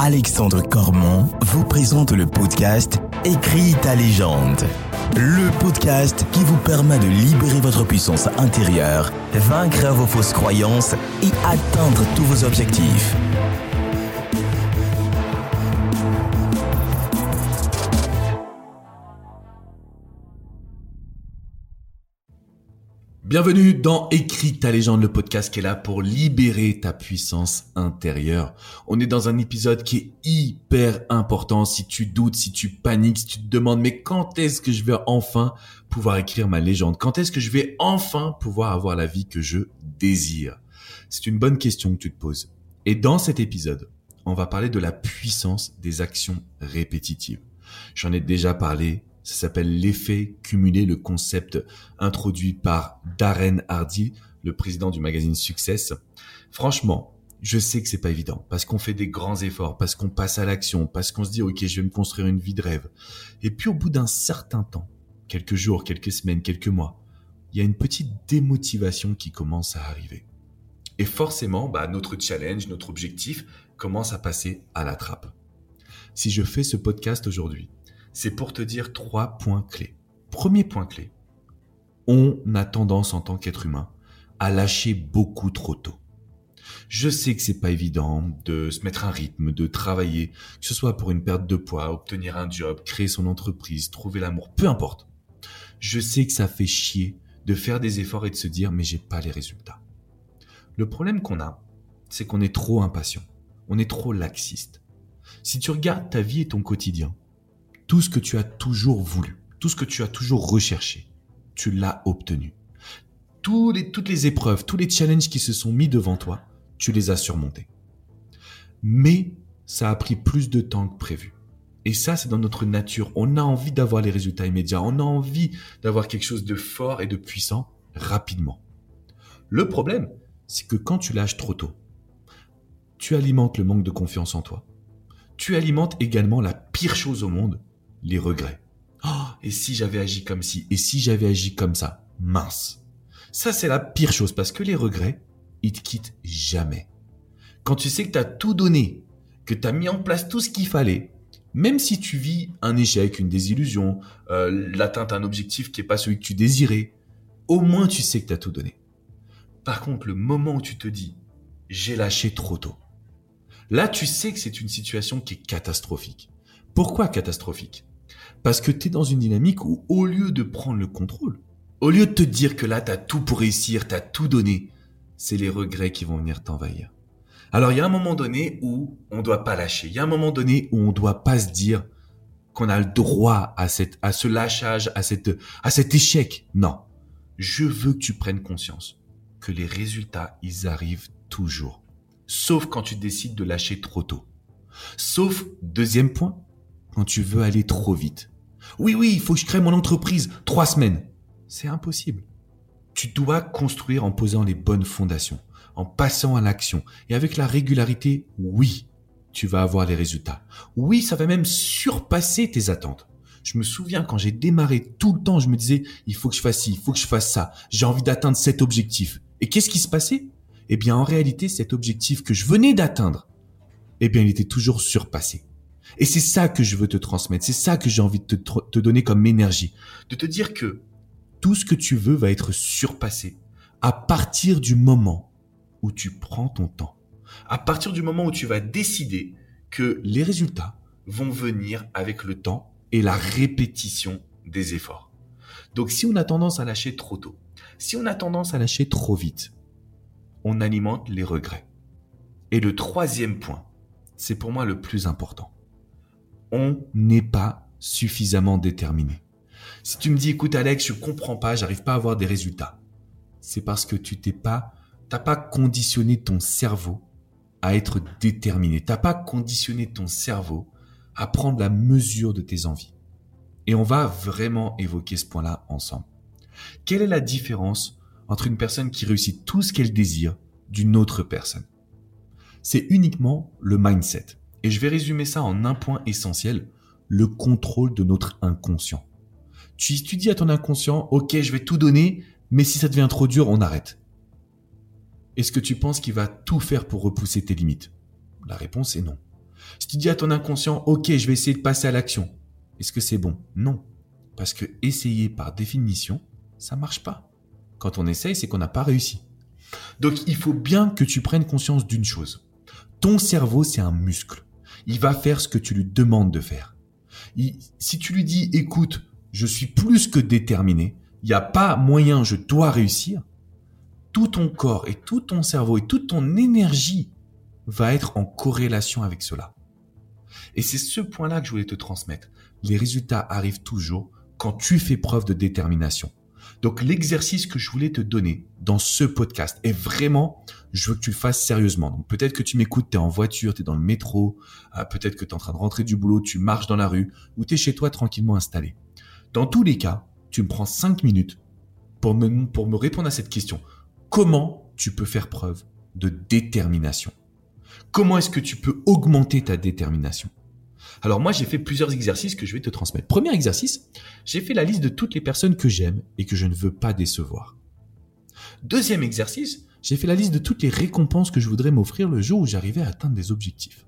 Alexandre Cormon vous présente le podcast Écris ta légende. Le podcast qui vous permet de libérer votre puissance intérieure, vaincre vos fausses croyances et atteindre tous vos objectifs. Bienvenue dans Écris ta légende, le podcast qui est là pour libérer ta puissance intérieure. On est dans un épisode qui est hyper important. Si tu doutes, si tu paniques, si tu te demandes mais quand est-ce que je vais enfin pouvoir écrire ma légende? Quand est-ce que je vais enfin pouvoir avoir la vie que je désire? C'est une bonne question que tu te poses. Et dans cet épisode, on va parler de la puissance des actions répétitives. J'en ai déjà parlé ça s'appelle l'effet cumulé, le concept introduit par Darren Hardy, le président du magazine Success. Franchement, je sais que c'est pas évident parce qu'on fait des grands efforts, parce qu'on passe à l'action, parce qu'on se dit OK, je vais me construire une vie de rêve. Et puis au bout d'un certain temps, quelques jours, quelques semaines, quelques mois, il y a une petite démotivation qui commence à arriver. Et forcément, bah, notre challenge, notre objectif commence à passer à la trappe. Si je fais ce podcast aujourd'hui, c'est pour te dire trois points clés. Premier point clé, on a tendance en tant qu'être humain à lâcher beaucoup trop tôt. Je sais que c'est pas évident de se mettre un rythme, de travailler, que ce soit pour une perte de poids, obtenir un job, créer son entreprise, trouver l'amour, peu importe. Je sais que ça fait chier de faire des efforts et de se dire mais j'ai pas les résultats. Le problème qu'on a, c'est qu'on est trop impatient. On est trop laxiste. Si tu regardes ta vie et ton quotidien, tout ce que tu as toujours voulu, tout ce que tu as toujours recherché, tu l'as obtenu. les, toutes les épreuves, tous les challenges qui se sont mis devant toi, tu les as surmontés. Mais ça a pris plus de temps que prévu. Et ça, c'est dans notre nature. On a envie d'avoir les résultats immédiats. On a envie d'avoir quelque chose de fort et de puissant rapidement. Le problème, c'est que quand tu lâches trop tôt, tu alimentes le manque de confiance en toi. Tu alimentes également la pire chose au monde, les regrets. Oh, et si j'avais agi comme ci, et si j'avais agi comme ça, mince. Ça, c'est la pire chose parce que les regrets, ils te quittent jamais. Quand tu sais que tu as tout donné, que tu as mis en place tout ce qu'il fallait, même si tu vis un échec, une désillusion, euh, l'atteinte d'un objectif qui n'est pas celui que tu désirais, au moins tu sais que tu as tout donné. Par contre, le moment où tu te dis j'ai lâché trop tôt, là tu sais que c'est une situation qui est catastrophique. Pourquoi catastrophique? Parce que tu es dans une dynamique où au lieu de prendre le contrôle, au lieu de te dire que là tu as tout pour réussir, tu as tout donné, c'est les regrets qui vont venir t'envahir. Alors il y a un moment donné où on doit pas lâcher. Il y a un moment donné où on doit pas se dire qu'on a le droit à cette, à ce lâchage, à cette, à cet échec. Non. Je veux que tu prennes conscience que les résultats, ils arrivent toujours. Sauf quand tu décides de lâcher trop tôt. Sauf, deuxième point, quand tu veux aller trop vite. Oui, oui, il faut que je crée mon entreprise. Trois semaines. C'est impossible. Tu dois construire en posant les bonnes fondations, en passant à l'action. Et avec la régularité, oui, tu vas avoir les résultats. Oui, ça va même surpasser tes attentes. Je me souviens quand j'ai démarré tout le temps, je me disais, il faut que je fasse ci, il faut que je fasse ça. J'ai envie d'atteindre cet objectif. Et qu'est-ce qui se passait? Eh bien, en réalité, cet objectif que je venais d'atteindre, eh bien, il était toujours surpassé. Et c'est ça que je veux te transmettre, c'est ça que j'ai envie de te, donner comme énergie. De te dire que tout ce que tu veux va être surpassé à partir du moment où tu prends ton temps. À partir du moment où tu vas décider que les résultats vont venir avec le temps et la répétition des efforts. Donc si on a tendance à lâcher trop tôt, si on a tendance à lâcher trop vite, on alimente les regrets. Et le troisième point, c'est pour moi le plus important on n'est pas suffisamment déterminé. Si tu me dis, écoute Alex, je comprends pas, j'arrive pas à avoir des résultats, c'est parce que tu t'es pas, t'as pas conditionné ton cerveau à être déterminé. T'as pas conditionné ton cerveau à prendre la mesure de tes envies. Et on va vraiment évoquer ce point-là ensemble. Quelle est la différence entre une personne qui réussit tout ce qu'elle désire d'une autre personne? C'est uniquement le mindset. Et je vais résumer ça en un point essentiel, le contrôle de notre inconscient. Tu, tu dis à ton inconscient, ok, je vais tout donner, mais si ça devient trop dur, on arrête. Est-ce que tu penses qu'il va tout faire pour repousser tes limites? La réponse est non. Si tu dis à ton inconscient, ok, je vais essayer de passer à l'action, est-ce que c'est bon? Non. Parce que essayer par définition, ça marche pas. Quand on essaye, c'est qu'on n'a pas réussi. Donc il faut bien que tu prennes conscience d'une chose. Ton cerveau, c'est un muscle. Il va faire ce que tu lui demandes de faire. si tu lui dis, écoute, je suis plus que déterminé, il n'y a pas moyen, je dois réussir, tout ton corps et tout ton cerveau et toute ton énergie va être en corrélation avec cela. Et c'est ce point-là que je voulais te transmettre. Les résultats arrivent toujours quand tu fais preuve de détermination. Donc l'exercice que je voulais te donner dans ce podcast est vraiment, je veux que tu le fasses sérieusement. Donc peut-être que tu m'écoutes, tu es en voiture, tu es dans le métro, euh, peut-être que tu es en train de rentrer du boulot, tu marches dans la rue ou tu es chez toi tranquillement installé. Dans tous les cas, tu me prends cinq minutes pour me, pour me répondre à cette question. Comment tu peux faire preuve de détermination? Comment est-ce que tu peux augmenter ta détermination? Alors moi, j'ai fait plusieurs exercices que je vais te transmettre. Premier exercice, j'ai fait la liste de toutes les personnes que j'aime et que je ne veux pas décevoir. Deuxième exercice, j'ai fait la liste de toutes les récompenses que je voudrais m'offrir le jour où j'arrivais à atteindre des objectifs.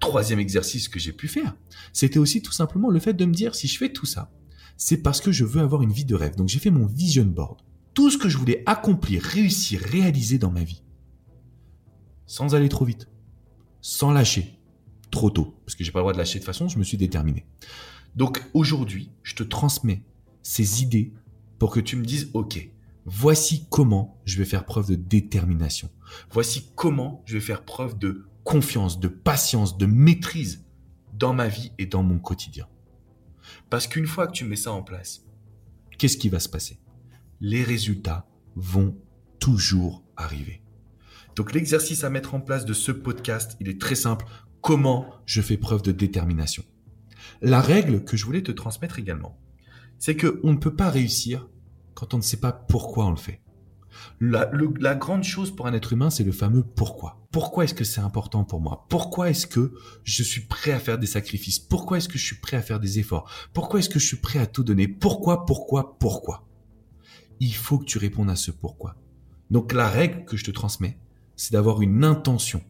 Troisième exercice que j'ai pu faire, c'était aussi tout simplement le fait de me dire si je fais tout ça, c'est parce que je veux avoir une vie de rêve. Donc j'ai fait mon vision board. Tout ce que je voulais accomplir, réussir, réaliser dans ma vie. Sans aller trop vite. Sans lâcher trop tôt, parce que j'ai pas le droit de lâcher de façon, je me suis déterminé. Donc aujourd'hui, je te transmets ces idées pour que tu me dises, OK, voici comment je vais faire preuve de détermination. Voici comment je vais faire preuve de confiance, de patience, de maîtrise dans ma vie et dans mon quotidien. Parce qu'une fois que tu mets ça en place, qu'est-ce qui va se passer? Les résultats vont toujours arriver. Donc l'exercice à mettre en place de ce podcast, il est très simple comment je fais preuve de détermination. La règle que je voulais te transmettre également, c'est qu'on ne peut pas réussir quand on ne sait pas pourquoi on le fait. La, la grande chose pour un être humain, c'est le fameux pourquoi. Pourquoi est-ce que c'est important pour moi? Pourquoi est-ce que je suis prêt à faire des sacrifices? Pourquoi est-ce que je suis prêt à faire des efforts? Pourquoi est-ce que je suis prêt à tout donner? Pourquoi, pourquoi, pourquoi? Il faut que tu répondes à ce pourquoi. Donc la règle que je te transmets, c'est d'avoir une intention.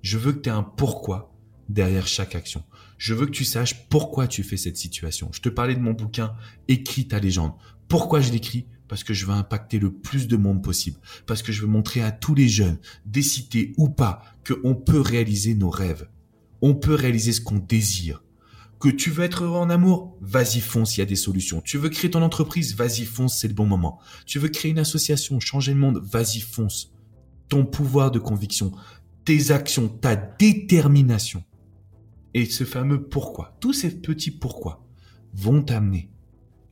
Je veux que tu aies un pourquoi derrière chaque action. Je veux que tu saches pourquoi tu fais cette situation. Je te parlais de mon bouquin Écris ta légende. Pourquoi je l'écris? Parce que je veux impacter le plus de monde possible. Parce que je veux montrer à tous les jeunes, des ou pas, qu'on peut réaliser nos rêves. On peut réaliser ce qu'on désire. Que tu veux être heureux en amour? Vas-y fonce, il y a des solutions. Tu veux créer ton entreprise? Vas-y fonce, c'est le bon moment. Tu veux créer une association, changer le monde? Vas-y fonce. Ton pouvoir de conviction, tes actions, ta détermination et ce fameux pourquoi, tous ces petits pourquoi vont t'amener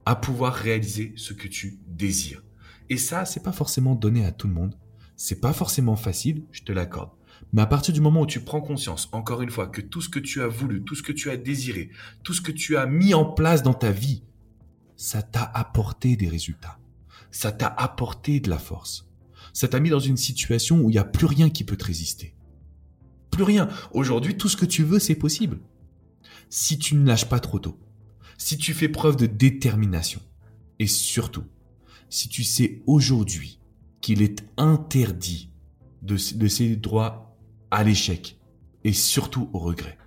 à pouvoir réaliser ce que tu désires. Et ça, c'est pas forcément donné à tout le monde. C'est pas forcément facile, je te l'accorde. Mais à partir du moment où tu prends conscience, encore une fois, que tout ce que tu as voulu, tout ce que tu as désiré, tout ce que tu as mis en place dans ta vie, ça t'a apporté des résultats. Ça t'a apporté de la force. Ça t'a mis dans une situation où il n'y a plus rien qui peut te résister plus rien. Aujourd'hui, tout ce que tu veux, c'est possible. Si tu ne lâches pas trop tôt, si tu fais preuve de détermination, et surtout, si tu sais aujourd'hui qu'il est interdit de, de céder droit à l'échec, et surtout au regret.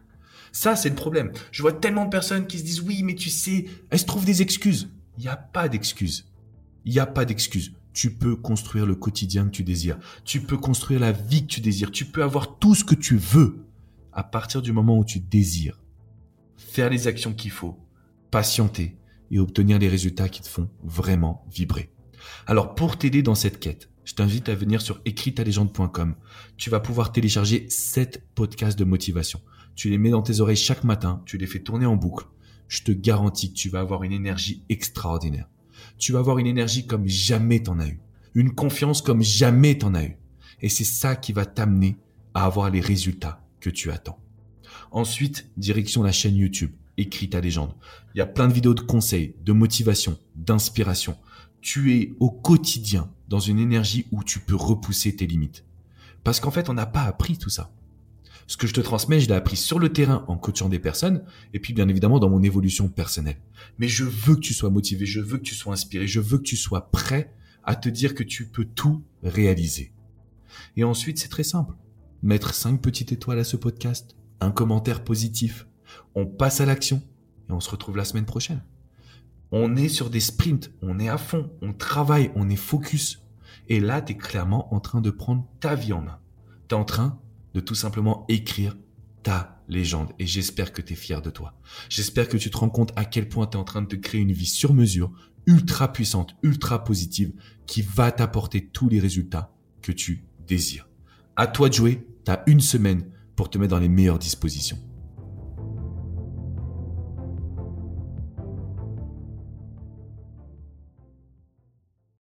Ça, c'est le problème. Je vois tellement de personnes qui se disent oui, mais tu sais, elles se trouvent des excuses. Il n'y a pas d'excuses. Il n'y a pas d'excuses tu peux construire le quotidien que tu désires. Tu peux construire la vie que tu désires. Tu peux avoir tout ce que tu veux à partir du moment où tu désires. Faire les actions qu'il faut, patienter et obtenir les résultats qui te font vraiment vibrer. Alors pour t'aider dans cette quête, je t'invite à venir sur écritalégende.com. Tu vas pouvoir télécharger 7 podcasts de motivation. Tu les mets dans tes oreilles chaque matin, tu les fais tourner en boucle. Je te garantis que tu vas avoir une énergie extraordinaire tu vas avoir une énergie comme jamais t'en as eu. Une confiance comme jamais t'en as eu. Et c'est ça qui va t'amener à avoir les résultats que tu attends. Ensuite, direction la chaîne YouTube. Écris ta légende. Il y a plein de vidéos de conseils, de motivation, d'inspiration. Tu es au quotidien dans une énergie où tu peux repousser tes limites. Parce qu'en fait, on n'a pas appris tout ça. Ce que je te transmets, je l'ai appris sur le terrain en coachant des personnes et puis bien évidemment dans mon évolution personnelle. Mais je veux que tu sois motivé, je veux que tu sois inspiré, je veux que tu sois prêt à te dire que tu peux tout réaliser. Et ensuite, c'est très simple. Mettre cinq petites étoiles à ce podcast, un commentaire positif. On passe à l'action et on se retrouve la semaine prochaine. On est sur des sprints, on est à fond, on travaille, on est focus. Et là, tu es clairement en train de prendre ta vie en main. Tu es en train de tout simplement écrire ta légende. Et j'espère que tu es fier de toi. J'espère que tu te rends compte à quel point tu es en train de te créer une vie sur mesure, ultra puissante, ultra positive, qui va t'apporter tous les résultats que tu désires. À toi de jouer, tu as une semaine pour te mettre dans les meilleures dispositions.